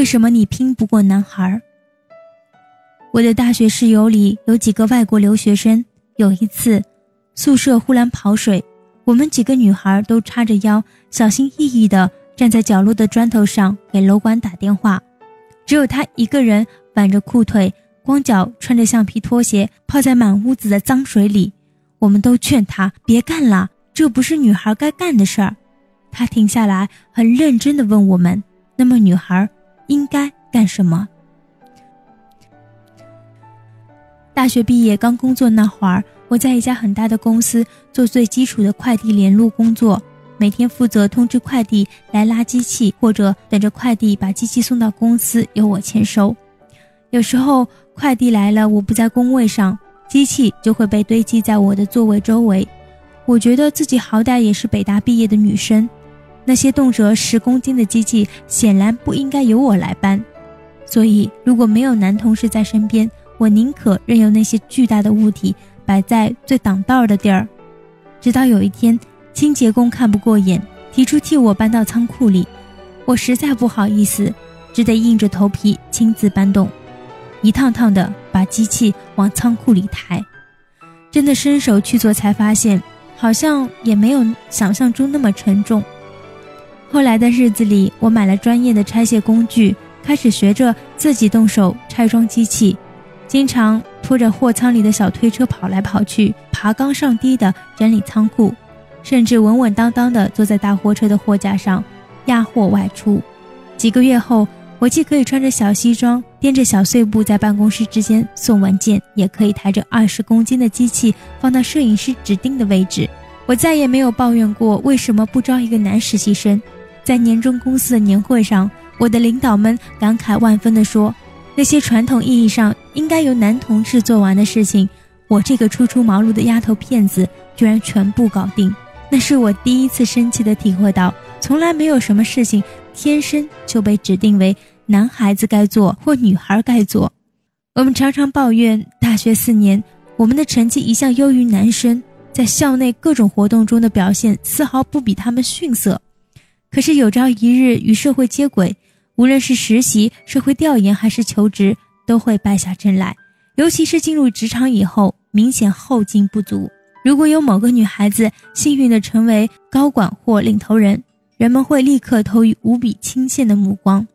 为什么你拼不过男孩？我的大学室友里有几个外国留学生。有一次，宿舍忽然跑水，我们几个女孩都叉着腰，小心翼翼地站在角落的砖头上给楼管打电话。只有他一个人挽着裤腿，光脚穿着橡皮拖鞋，泡在满屋子的脏水里。我们都劝他别干了，这不是女孩该干的事儿。他停下来，很认真地问我们：“那么，女孩应该干什么？”大学毕业刚工作那会儿，我在一家很大的公司做最基础的快递联络工作，每天负责通知快递来拉机器，或者等着快递把机器送到公司由我签收。有时候快递来了，我不在工位上，机器就会被堆积在我的座位周围。我觉得自己好歹也是北大毕业的女生，那些动辄十公斤的机器显然不应该由我来搬，所以如果没有男同事在身边。我宁可任由那些巨大的物体摆在最挡道的地儿，直到有一天，清洁工看不过眼，提出替我搬到仓库里。我实在不好意思，只得硬着头皮亲自搬动，一趟趟的把机器往仓库里抬。真的伸手去做，才发现好像也没有想象中那么沉重。后来的日子里，我买了专业的拆卸工具，开始学着自己动手拆装机器。经常拖着货仓里的小推车跑来跑去，爬高上低的整理仓库，甚至稳稳当当的坐在大货车的货架上压货外出。几个月后，我既可以穿着小西装，掂着小碎步在办公室之间送文件，也可以抬着二十公斤的机器放到摄影师指定的位置。我再也没有抱怨过为什么不招一个男实习生。在年终公司的年会上，我的领导们感慨万分地说。那些传统意义上应该由男同事做完的事情，我这个初出茅庐的丫头片子居然全部搞定。那是我第一次深切的体会到，从来没有什么事情天生就被指定为男孩子该做或女孩该做。我们常常抱怨，大学四年我们的成绩一向优于男生，在校内各种活动中的表现丝毫不比他们逊色。可是有朝一日与社会接轨。无论是实习、社会调研还是求职，都会败下阵来。尤其是进入职场以后，明显后劲不足。如果有某个女孩子幸运地成为高管或领头人，人们会立刻投以无比倾羡的目光。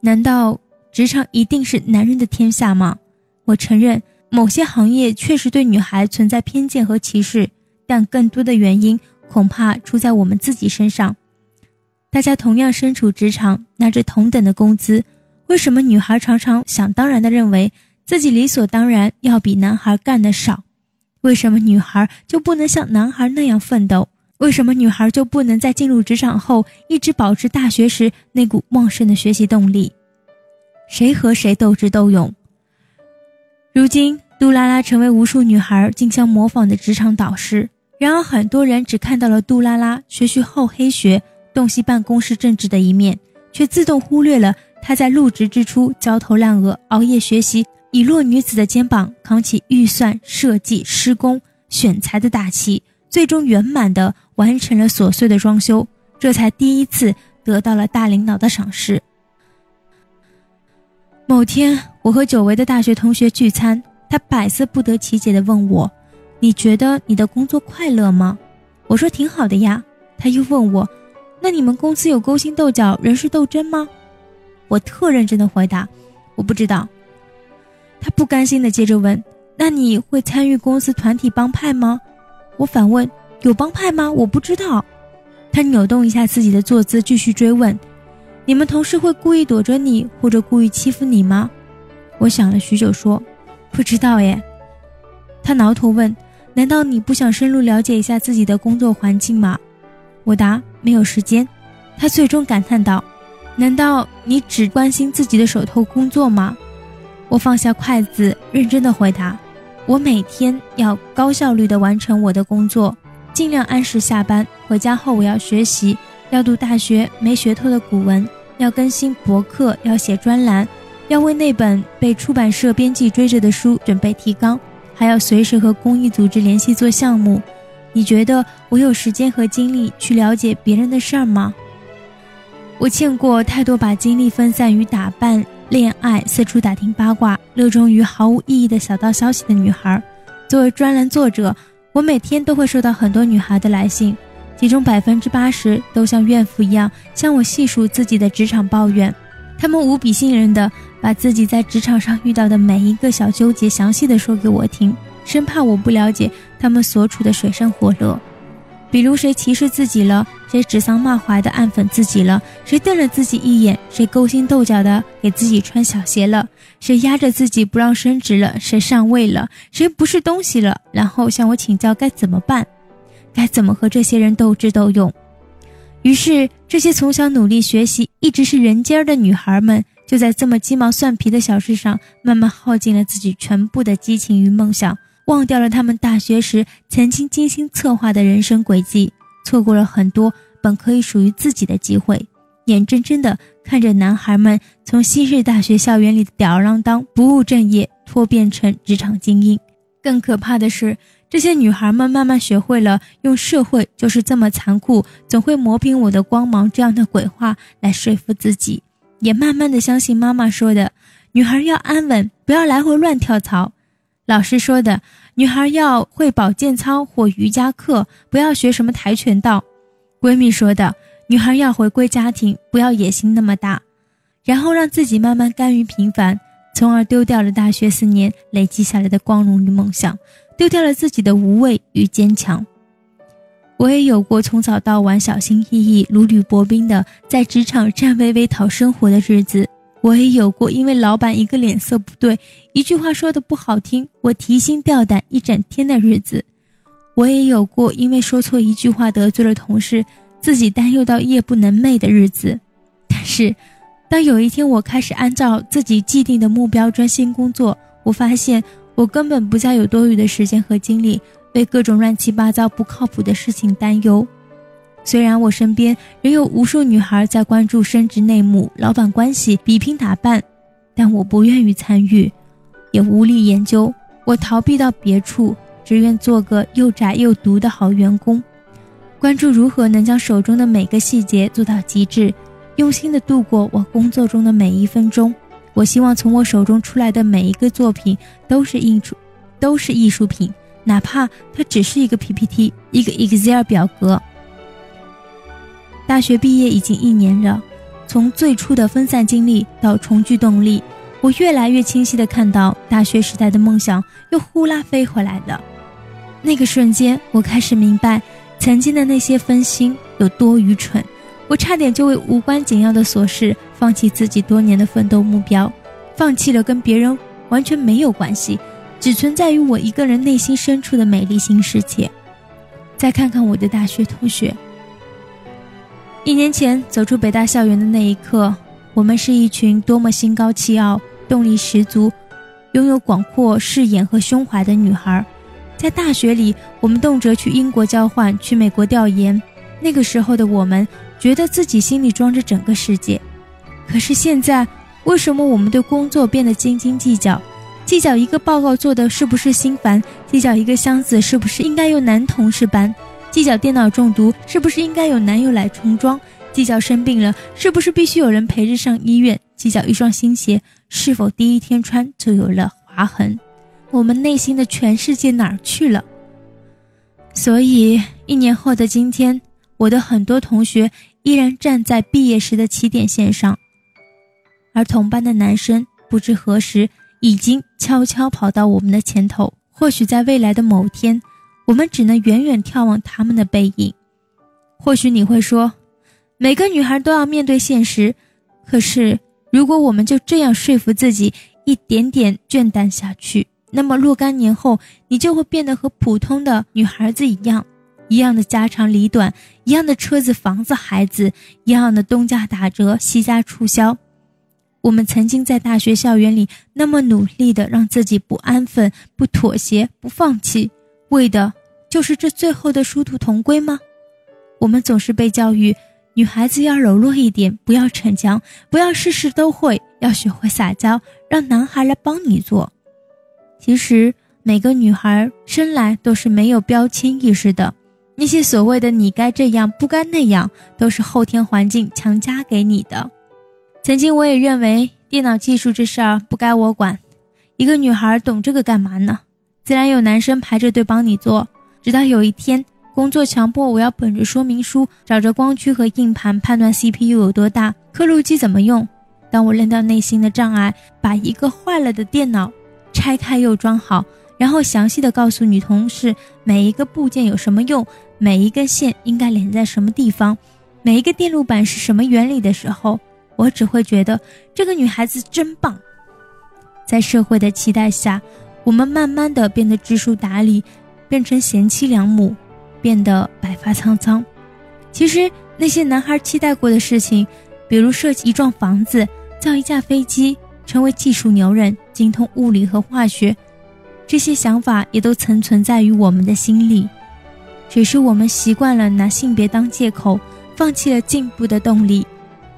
难道职场一定是男人的天下吗？我承认，某些行业确实对女孩存在偏见和歧视，但更多的原因恐怕出在我们自己身上。大家同样身处职场，拿着同等的工资，为什么女孩常常想当然的认为自己理所当然要比男孩干的少？为什么女孩就不能像男孩那样奋斗？为什么女孩就不能在进入职场后一直保持大学时那股旺盛的学习动力？谁和谁斗智斗勇？如今，杜拉拉成为无数女孩竞相模仿的职场导师。然而，很多人只看到了杜拉拉学习厚黑学。洞悉办公室政治的一面，却自动忽略了他在入职之初焦头烂额、熬夜学习，以弱女子的肩膀扛起预算、设计、施工、选材的大旗，最终圆满地完成了琐碎的装修，这才第一次得到了大领导的赏识。某天，我和久违的大学同学聚餐，他百思不得其解地问我：“你觉得你的工作快乐吗？”我说：“挺好的呀。”他又问我。那你们公司有勾心斗角、人事斗争吗？我特认真的回答：“我不知道。”他不甘心的接着问：“那你会参与公司团体帮派吗？”我反问：“有帮派吗？”我不知道。他扭动一下自己的坐姿，继续追问：“你们同事会故意躲着你，或者故意欺负你吗？”我想了许久，说：“不知道耶。”他挠头问：“难道你不想深入了解一下自己的工作环境吗？”我答。没有时间，他最终感叹道：“难道你只关心自己的手头工作吗？”我放下筷子，认真的回答：“我每天要高效率的完成我的工作，尽量按时下班。回家后我要学习，要读大学没学透的古文，要更新博客，要写专栏，要为那本被出版社编辑追着的书准备提纲，还要随时和公益组织联系做项目。”你觉得我有时间和精力去了解别人的事儿吗？我见过太多把精力分散于打扮、恋爱、四处打听八卦、热衷于毫无意义的小道消息的女孩。作为专栏作者，我每天都会收到很多女孩的来信，其中百分之八十都像怨妇一样向我细数自己的职场抱怨。她们无比信任的把自己在职场上遇到的每一个小纠结详细的说给我听，生怕我不了解他们所处的水深火热。比如谁歧视自己了，谁指桑骂槐的暗讽自己了，谁瞪了自己一眼，谁勾心斗角的给自己穿小鞋了，谁压着自己不让升职了，谁上位了，谁不是东西了，然后向我请教该怎么办，该怎么和这些人斗智斗勇。于是，这些从小努力学习，一直是人尖儿的女孩们，就在这么鸡毛蒜皮的小事上，慢慢耗尽了自己全部的激情与梦想。忘掉了他们大学时曾经精心策划的人生轨迹，错过了很多本可以属于自己的机会，眼睁睁地看着男孩们从昔日大学校园里的吊儿郎当、不务正业脱变成职场精英。更可怕的是，这些女孩们慢慢学会了用“社会就是这么残酷，总会磨平我的光芒”这样的鬼话来说服自己，也慢慢的相信妈妈说的：“女孩要安稳，不要来回乱跳槽。”老师说的，女孩要会保健操或瑜伽课，不要学什么跆拳道。闺蜜说的，女孩要回归家庭，不要野心那么大。然后让自己慢慢甘于平凡，从而丢掉了大学四年累积下来的光荣与梦想，丢掉了自己的无畏与坚强。我也有过从早到晚小心翼翼、如履薄冰的在职场战巍巍讨生活的日子。我也有过，因为老板一个脸色不对，一句话说的不好听，我提心吊胆一整天的日子；我也有过，因为说错一句话得罪了同事，自己担忧到夜不能寐的日子。但是，当有一天我开始按照自己既定的目标专心工作，我发现我根本不再有多余的时间和精力为各种乱七八糟、不靠谱的事情担忧。虽然我身边仍有无数女孩在关注升职内幕、老板关系、比拼打扮，但我不愿意参与，也无力研究。我逃避到别处，只愿做个又宅又毒的好员工，关注如何能将手中的每个细节做到极致，用心的度过我工作中的每一分钟。我希望从我手中出来的每一个作品都是艺术，都是艺术品，哪怕它只是一个 PPT，一个 Excel 表格。大学毕业已经一年了，从最初的分散精力到重聚动力，我越来越清晰地看到大学时代的梦想又呼啦飞回来了。那个瞬间，我开始明白曾经的那些分心有多愚蠢。我差点就为无关紧要的琐事放弃自己多年的奋斗目标，放弃了跟别人完全没有关系，只存在于我一个人内心深处的美丽新世界。再看看我的大学同学。一年前走出北大校园的那一刻，我们是一群多么心高气傲、动力十足、拥有广阔视野和胸怀的女孩。在大学里，我们动辄去英国交换、去美国调研。那个时候的我们，觉得自己心里装着整个世界。可是现在，为什么我们对工作变得斤斤计较？计较一个报告做的是不是心烦？计较一个箱子是不是应该由男同事搬？计较电脑中毒是不是应该有男友来重装？计较生病了是不是必须有人陪着上医院？计较一双新鞋是否第一天穿就有了划痕？我们内心的全世界哪儿去了？所以一年后的今天，我的很多同学依然站在毕业时的起点线上，而同班的男生不知何时已经悄悄跑到我们的前头。或许在未来的某天。我们只能远远眺望他们的背影。或许你会说，每个女孩都要面对现实。可是，如果我们就这样说服自己，一点点倦怠下去，那么若干年后，你就会变得和普通的女孩子一样，一样的家长里短，一样的车子、房子、孩子，一样的东家打折，西家促销。我们曾经在大学校园里那么努力的让自己不安分、不妥协、不放弃。为的就是这最后的殊途同归吗？我们总是被教育，女孩子要柔弱一点，不要逞强，不要事事都会，要学会撒娇，让男孩来帮你做。其实每个女孩生来都是没有标签意识的，那些所谓的你该这样不该那样，都是后天环境强加给你的。曾经我也认为电脑技术这事儿不该我管，一个女孩懂这个干嘛呢？自然有男生排着队帮你做。直到有一天，工作强迫我要本着说明书，找着光驱和硬盘判断 CPU 有多大，刻录机怎么用。当我扔掉内心的障碍，把一个坏了的电脑拆开又装好，然后详细的告诉女同事每一个部件有什么用。每一根线应该连在什么地方，每一个电路板是什么原理的时候，我只会觉得这个女孩子真棒。在社会的期待下，我们慢慢的变得知书达理，变成贤妻良母，变得白发苍苍。其实那些男孩期待过的事情，比如设计一幢房子、造一架飞机、成为技术牛人、精通物理和化学，这些想法也都曾存在于我们的心里。只是我们习惯了拿性别当借口，放弃了进步的动力，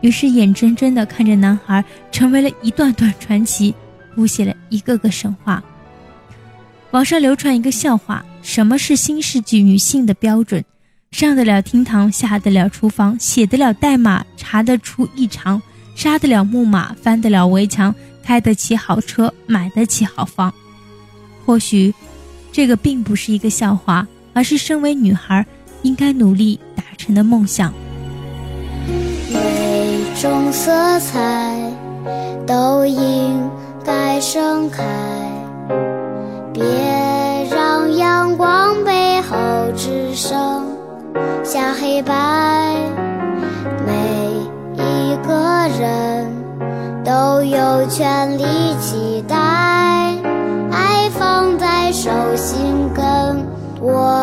于是眼睁睁地看着男孩成为了一段段传奇，谱写了一个个神话。网上流传一个笑话：什么是新世纪女性的标准？上得了厅堂，下得了厨房，写得了代码，查得出异常，杀得了木马，翻得了围墙，开得起好车，买得起好房。或许，这个并不是一个笑话。而是身为女孩应该努力达成的梦想。每种色彩都应该盛开，别让阳光背后只剩下黑白。每一个人都有权利期待，爱放在手心跟。我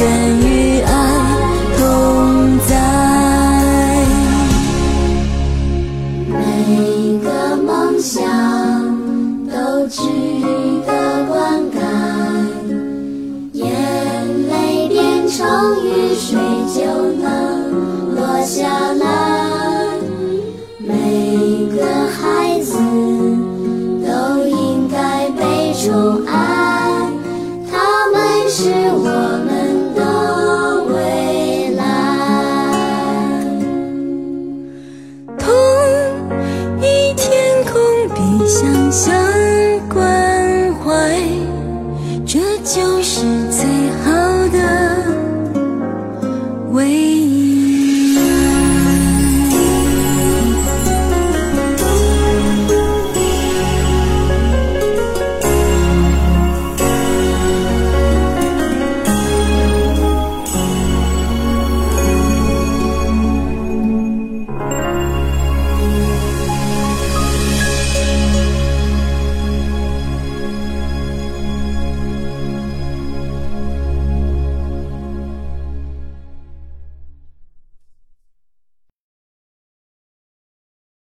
愿与